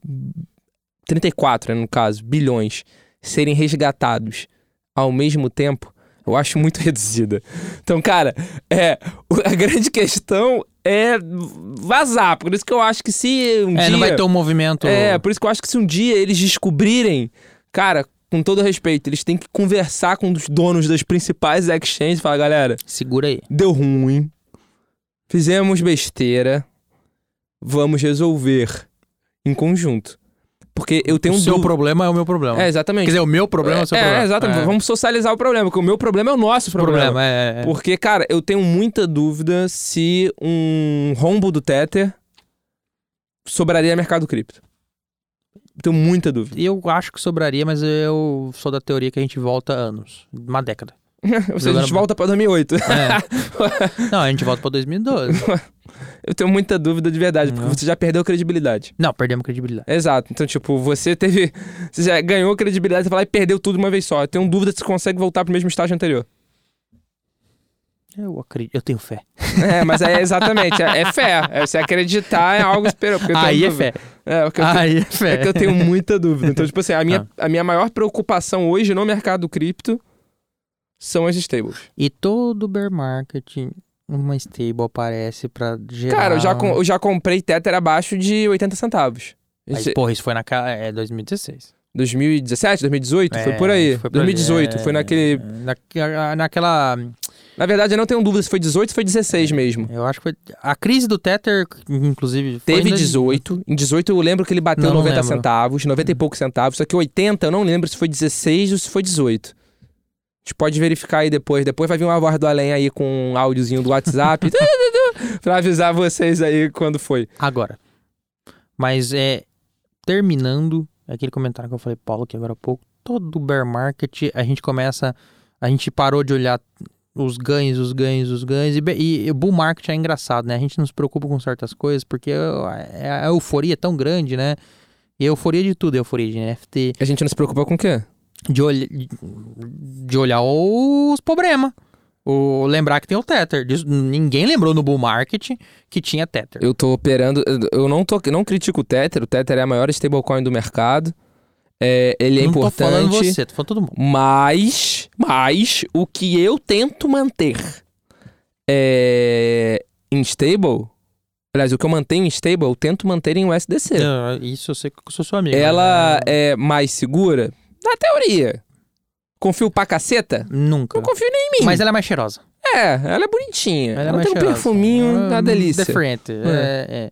34, né, no caso, bilhões serem resgatados ao mesmo tempo, eu acho muito [laughs] reduzida. Então, cara, é, a grande questão é vazar. Por isso que eu acho que se um É, dia... não vai ter um movimento... É, por isso que eu acho que se um dia eles descobrirem, cara, com todo respeito, eles têm que conversar com os donos das principais exchanges e falar, galera, Segura aí. deu ruim, fizemos besteira, vamos resolver em conjunto. Porque eu tenho o um seu dúvida- problema é o meu problema. É, exatamente. Quer dizer, o meu problema é o seu é, problema. exatamente. É. Vamos socializar o problema, porque o meu problema é o nosso problema. problema, é, é. Porque, cara, eu tenho muita dúvida se um rombo do Tether sobraria mercado cripto. Tenho muita dúvida. Eu acho que sobraria, mas eu sou da teoria que a gente volta anos. Uma década. [laughs] Ou seja, a gente volta pra 2008. É. [laughs] Não, a gente volta pra 2012. Eu tenho muita dúvida de verdade, porque Não. você já perdeu credibilidade. Não, perdemos credibilidade. Exato. Então, tipo, você teve. Você já ganhou credibilidade, você vai lá e perdeu tudo de uma vez só. Eu tenho dúvida se você consegue voltar pro mesmo estágio anterior. Eu acredito, eu tenho fé. É, mas é exatamente, é, é fé. É você acreditar é algo esperou. porque Aí é fé. É, o que eu tenho- Aí é fé. é que eu tenho muita dúvida. Então, tipo assim, a minha, [laughs] Ah. a minha maior preocupação hoje no mercado cripto são as stables. E todo bear market, uma stable aparece pra gerar... Cara, eu já, com- eu já comprei Tether abaixo de 80 centavos. Mas, Esse- porra, isso foi naquela... É 2016. 2017, 2018? foi É, por aí. foi por ali. 2018, foi É, naquele. na- naquela... Na verdade, eu não tenho dúvida se foi 18 ou foi 16 mesmo. Eu acho que foi... A crise do Tether, inclusive... foi Teve em dois- 18. Em 18 eu lembro que ele bateu Não, não 90 lembro. centavos, 90 e poucos centavos. Só que 80 eu não lembro se foi 16 ou se foi 18. A gente pode verificar aí depois. Depois vai vir uma voz do além aí com um áudiozinho do WhatsApp. [laughs] [laughs] pra avisar vocês aí quando foi. Agora. Mas é. Terminando aquele comentário que eu falei, Paulo, aqui agora há pouco. Todo bear market, a gente começa. A gente parou de olhar os ganhos, os ganhos, os ganhos. E, e, e bull market é engraçado, né? A gente não se preocupa com certas coisas porque a, a euforia é tão grande, né? E euforia de tudo, euforia de NFT, A gente não se preocupa com o quê? De, olh de olhar os problemas. O, lembrar que tem o Tether. Ninguém lembrou no bull market que tinha Tether. Eu tô operando. Eu não, tô, não critico o Tether. O Tether é a maior stablecoin do mercado. É, ele é não tô falando importante. você, tô falando todo mundo. Mas, mas o que eu tento manter é em stable, aliás, o que eu mantenho em stable, eu tento manter em USDC. Não, isso eu sei que eu sou sua amiga. Ela né? é mais segura? Na teoria. Confio pra caceta? Nunca. Não confio nem em mim. Mas ela é mais cheirosa. É, ela é bonitinha. Ela, Ela, é mais tem um cheirosa. perfuminho, Ela é uma delícia. Diferente. É, é.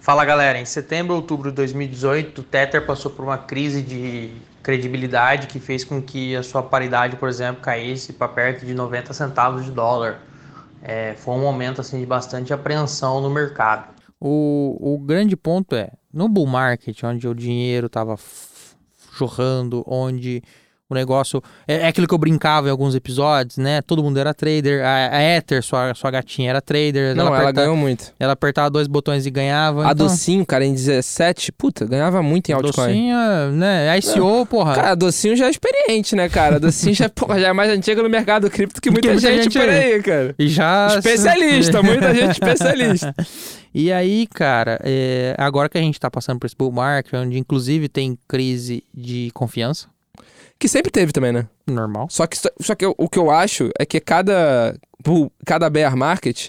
Fala galera, em setembro, outubro de 2018, o Tether passou por uma crise de credibilidade que fez com que a sua paridade, por exemplo, caísse para perto de 90 centavos de dólar. É, foi um momento assim de bastante apreensão no mercado. O, o grande ponto é, no bull market, onde o dinheiro estava jorrando, onde o negócio. É, é aquilo que eu brincava em alguns episódios, né? Todo mundo era trader. A, a Ether, sua, sua gatinha, era trader. Não, ela aperta- ganhou muito. ela apertava dois botões e ganhava. A então, Docinho, cara, em 17, puta, ganhava muito em altcoin. Docinha, né? ICO, porra. Cara, a Docinho já é experiente, né, cara? A Docinho já, porra, já é mais antiga no mercado cripto que muita, [laughs] muita gente, gente por aí. aí, cara. E já. Especialista, [laughs] muita gente especialista. [laughs] E aí, cara, é, agora que a gente tá passando por esse bull market, onde inclusive tem crise de confiança, Que sempre teve também, né? normal. Só que, só que eu- o que eu acho é que cada, cada bear market,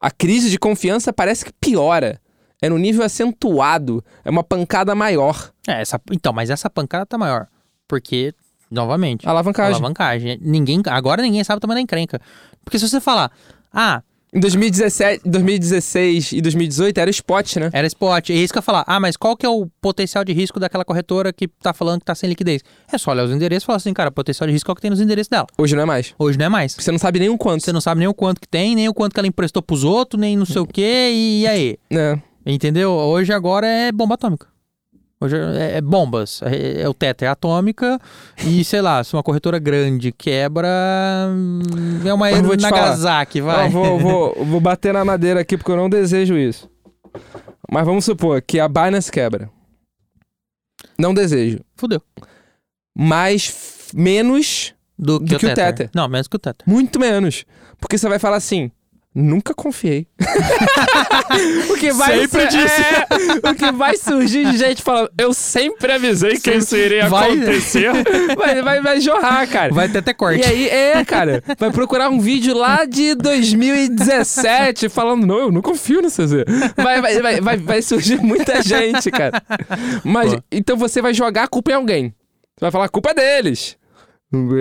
a crise de confiança parece que piora. É no nível acentuado. É uma pancada maior. É, essa, então, mas essa pancada tá maior. Porque, novamente, Alavancagem. alavancagem. Ninguém, agora ninguém sabe o tamanho da encrenca. Porque se você falar, ah, Em 2017, 2016 e 2018 era o spot, né? Era spot. E é isso que eu ia falar. Ah, mas qual que é o potencial de risco daquela corretora que tá falando que tá sem liquidez? É só olhar os endereços e falar assim, cara, o potencial de risco qual que tem nos endereços dela. Hoje não é mais. Hoje não é mais. Você não sabe nem o quanto. Você não sabe nem o quanto que tem, nem o quanto que ela emprestou pros outros, nem não sei o quê, e aí? É. Entendeu? Hoje agora é bomba atômica. Hoje é, é bombas. É, é o teto é atômica e, [laughs] sei lá, se uma corretora grande quebra, é uma Mas vou Nagasaki, vai. Ó, vou, vou, vou bater na madeira aqui porque eu não desejo isso. Mas vamos supor que a Binance quebra. Não desejo. Fudeu. Mas menos, Do que, Do o, que o tether. Tether. Não, menos que o Tether. muito menos. Porque você vai falar assim. Nunca confiei. [laughs] o que vai Sempre ser- disse. é, o que vai surgir de gente falando, eu sempre avisei que isso iria Vai- acontecer. [laughs] Vai, vai, vai jorrar, cara. Vai ter até corte. E aí, é, cara, vai procurar um vídeo lá de 2017 falando, não, eu não confio no CZ. Vai, vai, vai, vai, vai surgir muita gente, cara. Mas, Pô. então você vai jogar a culpa em alguém. Você vai falar, a culpa é deles.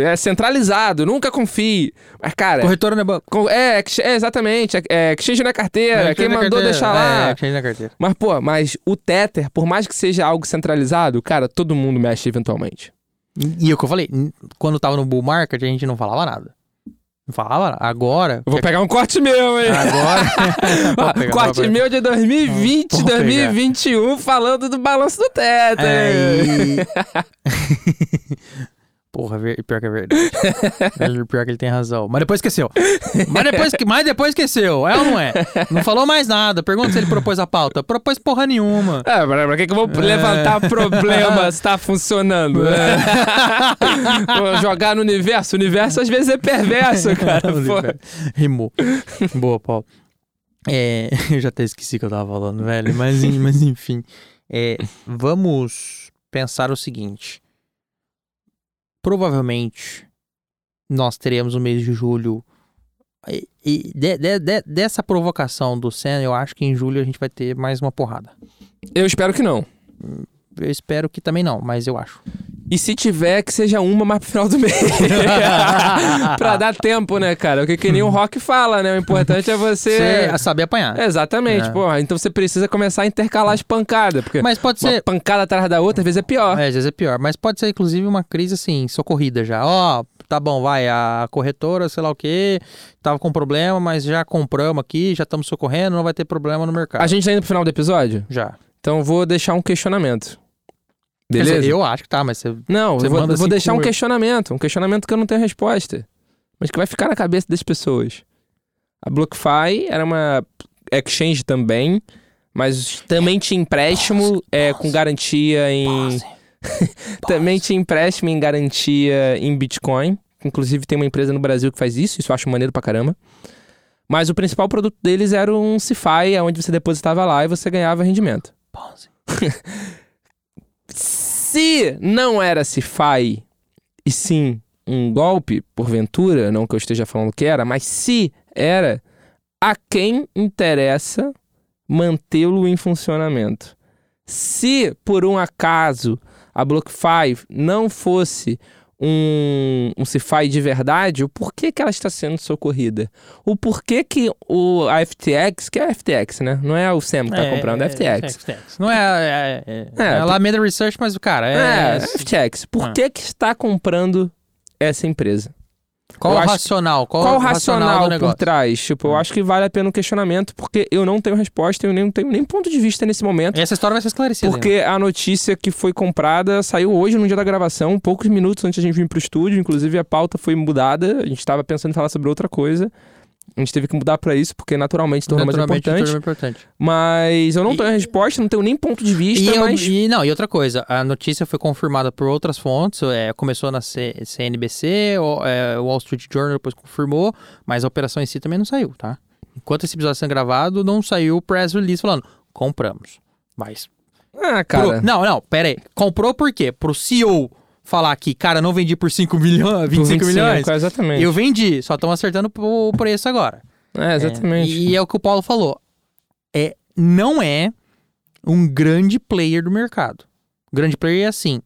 É centralizado, nunca confie. Mas, cara, Corretora não é banco. é, é, exatamente, é, é exchange na carteira, quem Exchange na mandou carteira. deixar lá. É, exchange na carteira. Mas, pô, mas o Tether, por mais que seja algo centralizado, cara, todo mundo mexe eventualmente. E, e o que eu falei, quando tava no bull market, a gente não falava nada. Não falava nada. Agora... Eu vou pegar um corte meu, hein? Agora... [laughs] Pegar, corte meu de 2020, Pode pegar. 2021, falando do balanço do teto. É, e- [laughs] [laughs] Porra, ver- pior que é verdade. [laughs] Pior que ele tem razão. Mas depois esqueceu. [laughs] Mas depois, mas depois esqueceu. É ou não é? Não falou mais nada. Pergunta se ele propôs a pauta. Propôs porra nenhuma. É, pra, pra que, que eu vou levantar problema se tá funcionando? [laughs] Vou jogar no universo. O universo às vezes é perverso, cara. Rimou. Boa, Paulo. É, eu já até esqueci o que eu tava falando, velho. Mas, mas enfim. É, vamos pensar o seguinte. Provavelmente nós teremos o mês de julho. E, e de- de- de- dessa provocação do Senna, eu acho que em julho a gente vai ter mais uma porrada. Eu espero que não. Eu espero que também não, mas eu acho. E se tiver, que seja uma mais pro final do mês. [laughs] pra dar tempo, né, cara? Porque que nem o Rock fala, né? O importante é você. Você saber apanhar. Exatamente, É. porra. Então você precisa começar a intercalar as pancadas. Porque Mas pode uma ser. pancada atrás da outra, às vezes é pior. É, às vezes é pior. Mas pode ser, inclusive, uma crise assim, socorrida já. Ó, tá bom, vai, a corretora, sei lá o quê, tava com problema, mas já compramos aqui, já estamos socorrendo, não vai ter problema no mercado. A gente tá indo pro final do episódio? Já. Então eu vou deixar um questionamento. Beleza? dizer, eu acho que tá, mas você. Não, Você eu vou, vou deixar um eu. questionamento. Um questionamento que eu não tenho resposta. Mas que vai ficar na cabeça das pessoas. A BlockFi era uma exchange também, mas também tinha empréstimo é, com garantia em. [laughs] também tinha empréstimo em garantia em Bitcoin. Inclusive tem uma empresa no Brasil que faz isso, isso eu acho maneiro pra caramba. Mas o principal produto deles era um CeFi, onde você depositava lá e você ganhava rendimento. Pause. [laughs] Se não era CeFi e sim um golpe, porventura, não que eu esteja falando que era, mas se era, a quem interessa mantê-lo em funcionamento? Se por um acaso a BlockFi não fosse um, um CeFi de verdade, o porquê que ela está sendo socorrida? O porquê que o, a FTX, que é a FTX, né? Não é o Sam que tá comprando, é a FTX. Não é, é, é, É, é a Alameda Research, mas o cara é. É, FTX. Por Ah. que que está comprando essa empresa? Qual eu o racional? Qual, Qual, o racional, do por trás? Tipo, eu Ah. acho que vale a pena um questionamento, porque eu não tenho resposta, eu nem tenho nem ponto de vista nesse momento. Essa história vai ser esclarecida. Porque a notícia que foi comprada saiu hoje no dia da gravação, poucos minutos antes de a gente vir pro estúdio. Inclusive a pauta foi mudada. A gente estava pensando em falar sobre outra coisa. A gente teve que mudar pra isso, porque naturalmente se tornou mais importante. importante. Mas eu não E- tenho resposta, não tenho nem ponto de vista, E, eu- mas. e não, e outra coisa, a notícia foi confirmada por outras fontes, é, começou na C- CNBC, o é, o Wall Street Journal depois confirmou, mas a operação em si também não saiu, tá? Enquanto esse episódio está sendo gravado, não saiu o press release falando, compramos. Mas. Ah, pro- cara. não, não, pera aí. Comprou por quê? Pro CEO falar que, cara, não vendi por 5 milhões, 25 milhões. Exatamente. Eu vendi, só estão acertando o preço agora. É, exatamente. É, e é o que o Paulo falou. É, não é um grande player do mercado. Grande player é assim.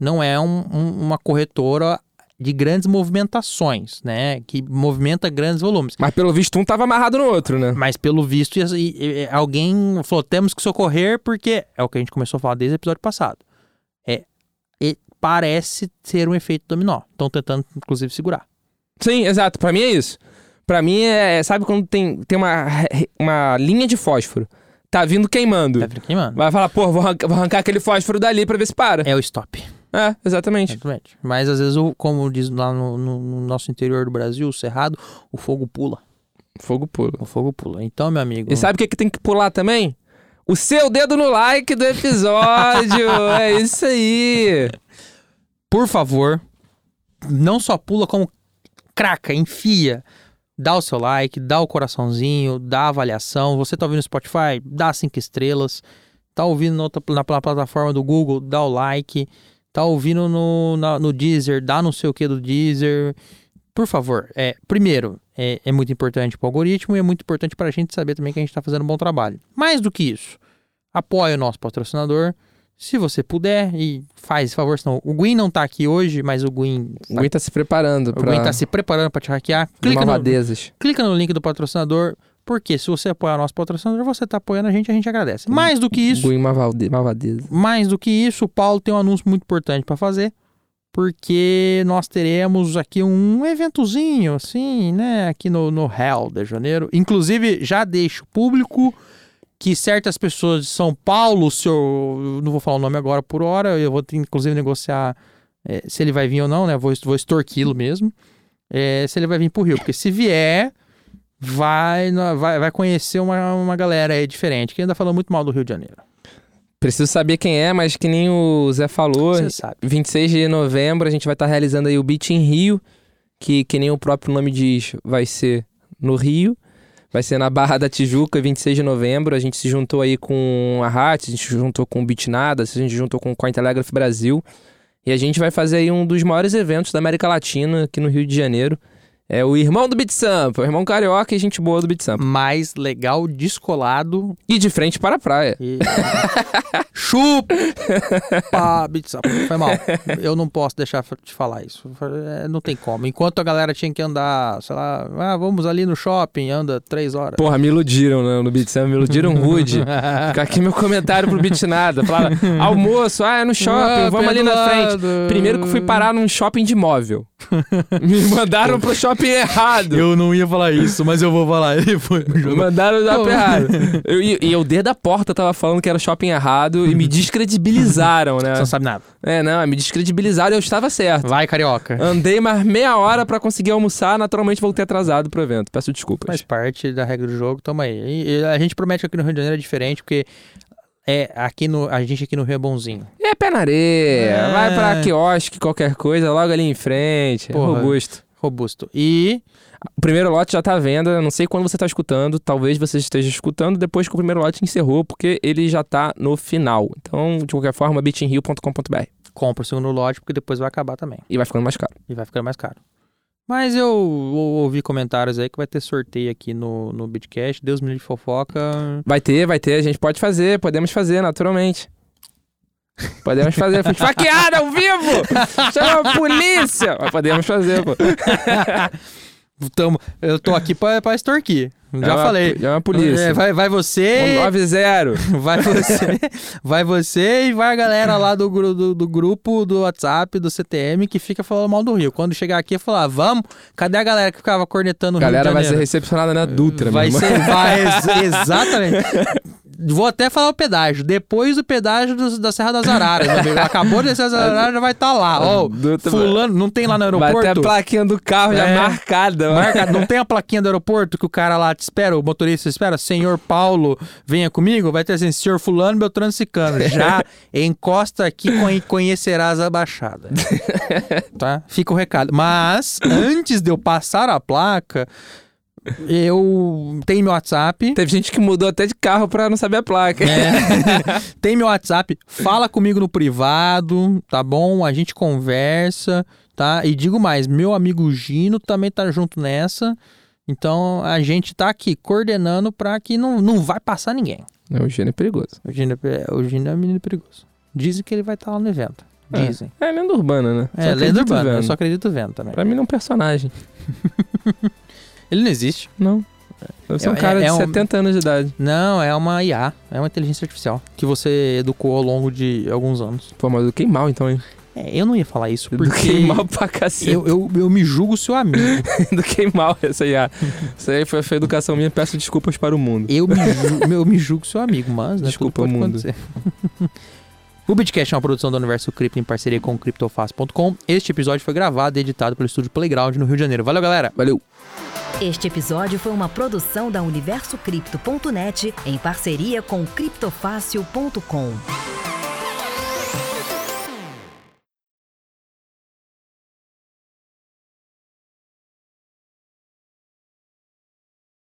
Não é um- um- uma corretora de grandes movimentações, né? Que movimenta grandes volumes. Mas pelo visto um tava amarrado no outro, né? Mas pelo visto, e- e- alguém falou: temos que socorrer, porque é o que a gente começou a falar desde o episódio passado. É, parece ser um efeito dominó. Estão tentando, inclusive, segurar. Sim, exato. Pra mim é isso. Pra mim é. Sabe quando tem, tem uma, uma linha de fósforo? Tá vindo queimando. Tá queimando. Vai falar, pô, vou arrancar, vou arrancar aquele fósforo dali pra ver se para. É o stop. É, exatamente. Exatamente. Mas às vezes, como diz lá no, no- no nosso interior do Brasil, o cerrado, o fogo pula. Fogo puro. O fogo pula. Então, meu amigo. E sabe o que, que tem que pular também? O seu dedo no like do episódio. [laughs] é isso aí. Por favor, não só pula, como craca, enfia. Dá o seu like, dá o coraçãozinho, dá a avaliação. Você tá ouvindo no Spotify? Dá cinco estrelas. Tá ouvindo na, na, pla- plataforma do Google? Dá o like. Tá ouvindo no, na- no Deezer? Dá não sei o que do Deezer. Por favor, é, primeiro, é, é muito importante para o algoritmo e é muito importante para a gente saber também que a gente está fazendo um bom trabalho. Mais do que isso, apoie o nosso patrocinador. Se você puder, e faz favor, senão o Gwyn não tá aqui hoje, mas o Gwyn, O Gui tá se preparando o pra Gwyn tá se preparando para te hackear. Clica no, clica no link do patrocinador, porque se você apoiar o nosso patrocinador, você tá apoiando a gente, a gente agradece. Mais do que isso, mais do que isso, o Paulo tem um anúncio muito importante para fazer, porque nós teremos aqui um eventozinho, assim, né, aqui no, no Hell de Janeiro. Inclusive, já deixo público que certas pessoas de São Paulo, se eu, eu não vou falar o nome agora por hora, eu vou ter, inclusive negociar eh, se ele vai vir ou não, né, vou, vou extorquí-lo mesmo, eh, se ele vai vir pro Rio, porque se vier... Vai, vai, vai conhecer uma, uma galera aí diferente, que ainda falou muito mal do Rio de Janeiro. Preciso saber quem é, mas que nem o Zé falou, Você sabe. 26 de novembro a gente vai estar realizando aí o Beat em Rio, que, que nem o próprio nome diz, vai ser no Rio. Vai ser na Barra da Tijuca, 26 de novembro. A gente se juntou aí com a RAT, a gente se juntou com o Bitnada, a gente se juntou com o Cointelegraph Brasil. E a gente vai fazer aí um dos maiores eventos da América Latina aqui no Rio de Janeiro. É o irmão do Beat Sampa, o irmão carioca e gente boa do Beat Sampa. mais legal, descolado E de frente para a praia. e. [laughs] Chupa! [laughs] Bitsa. Foi mal. Eu não posso deixar de falar isso. É, Não tem como. Enquanto a galera tinha que andar, sei lá, ah, vamos ali no shopping, anda três horas. Porra, me iludiram né, no Beat Sampa, me iludiram [laughs] rude. Fica aqui meu comentário pro Beat Nada. Falava, almoço, ah, é no shopping, Ah, vamos ali na frente. Primeiro que eu fui parar num shopping de móvel. [laughs] Me mandaram pro shopping errado. Eu não ia falar isso, mas eu vou falar. Ele foi. Me mandaram no shopping errado. Eu- E e eu, desde a porta, tava falando que era o shopping errado e me descredibilizaram, né? Você não sabe nada. É, não, me descredibilizaram e eu estava certo. Vai, carioca. Andei mais meia hora pra conseguir almoçar, naturalmente voltei atrasado pro evento. Peço desculpas. Faz parte da regra do jogo, tamo aí. E- e a gente promete que aqui no Rio de Janeiro é diferente, porque é, aqui no, a gente aqui no Rio é bonzinho. É pé na areia, É. vai pra quiosque, qualquer coisa, logo ali em frente. É Porra. robusto. Robusto. E O primeiro lote já tá à venda, não sei quando você tá escutando, talvez você esteja escutando depois que o primeiro lote encerrou, porque ele já tá no final. Então, de qualquer forma, bitinrio.com.br. compra o segundo lote, porque depois vai acabar também. E vai ficando mais caro. E vai ficando mais caro. Mas eu ou- ouvi comentários aí que vai ter sorteio aqui no, no Bitcast. Deus me livre de fofoca. Vai ter, vai ter, a gente pode fazer, podemos fazer, naturalmente. Podemos fazer. Fui esfaqueado ao vivo! Chama a polícia! Mas podemos fazer, pô. [laughs] Tamo, eu tô aqui pra, pra extorquir. Já a- falei. Chama a polícia. É, vai, vai você. 90. [laughs] Vai você, vai você e vai a galera lá do, do, do grupo do WhatsApp, do CTM, que fica falando mal do Rio. Quando chegar aqui, falar, vamos, cadê a galera que ficava cornetando o A galera Rio vai ser recepcionada na Dutra, vai ser, vai, [laughs] ex- exatamente. Vou até falar o pedágio. Depois do pedágio do- da Serra das Araras, meu. Acabou de descer as [laughs] Araras, já vai estar lá. Ó, [laughs] Dutra- fulano, não tem lá no Vai ter a aeroporto? plaquinha do carro já É. marcada. Marca, não [laughs] tem a plaquinha do aeroporto que o cara lá te espera, o motorista espera, senhor Paulo, venha comigo, vai ter assim, senhor fulano, Beltrano Cicano, já encosta aqui, conhe- conhecerás a Baixada. tá? Fica o recado. Mas, antes de eu passar a placa, eu tenho meu WhatsApp, Teve gente que mudou até de carro pra não saber a placa. é. [laughs] Tem meu WhatsApp, fala comigo no privado, tá bom? A gente conversa, tá? E digo mais, meu amigo Gino também tá junto nessa. Então a gente tá aqui coordenando pra que não, não vai passar ninguém. O Gênio é perigoso. O Gino, é- o Gino é um menino perigoso. Dizem que ele vai estar lá no evento. É. Dizem. É lenda urbana, né? Só É, lenda urbana. Eu vendo. só acredito vendo também. Pra mim não é um personagem. [laughs] Ele não existe. Não. Deve ser um É- cara é de um- 70 anos de idade. Não, é uma IA. É uma inteligência artificial. Que você educou ao longo de alguns anos. Pô, mas eu mal então, hein? É, eu não ia falar isso porque... Eduquei mal pra cacete. Eu, eu, eu me julgo seu amigo. [laughs] eduquei mal essa ah. [laughs] Isso aí foi, foi educação minha. Peço desculpas para o mundo. Eu me, ju- eu me julgo seu amigo, mas né, Desculpa, pode mundo. [laughs] o Bitcast é uma produção do Universo Cripto em parceria com o CryptoFast.com. Este episódio foi gravado e editado pelo estúdio Playground no Rio de Janeiro. Valeu, galera! Valeu. Este episódio foi uma produção da UniversoCripto.net em parceria com criptofácil.com.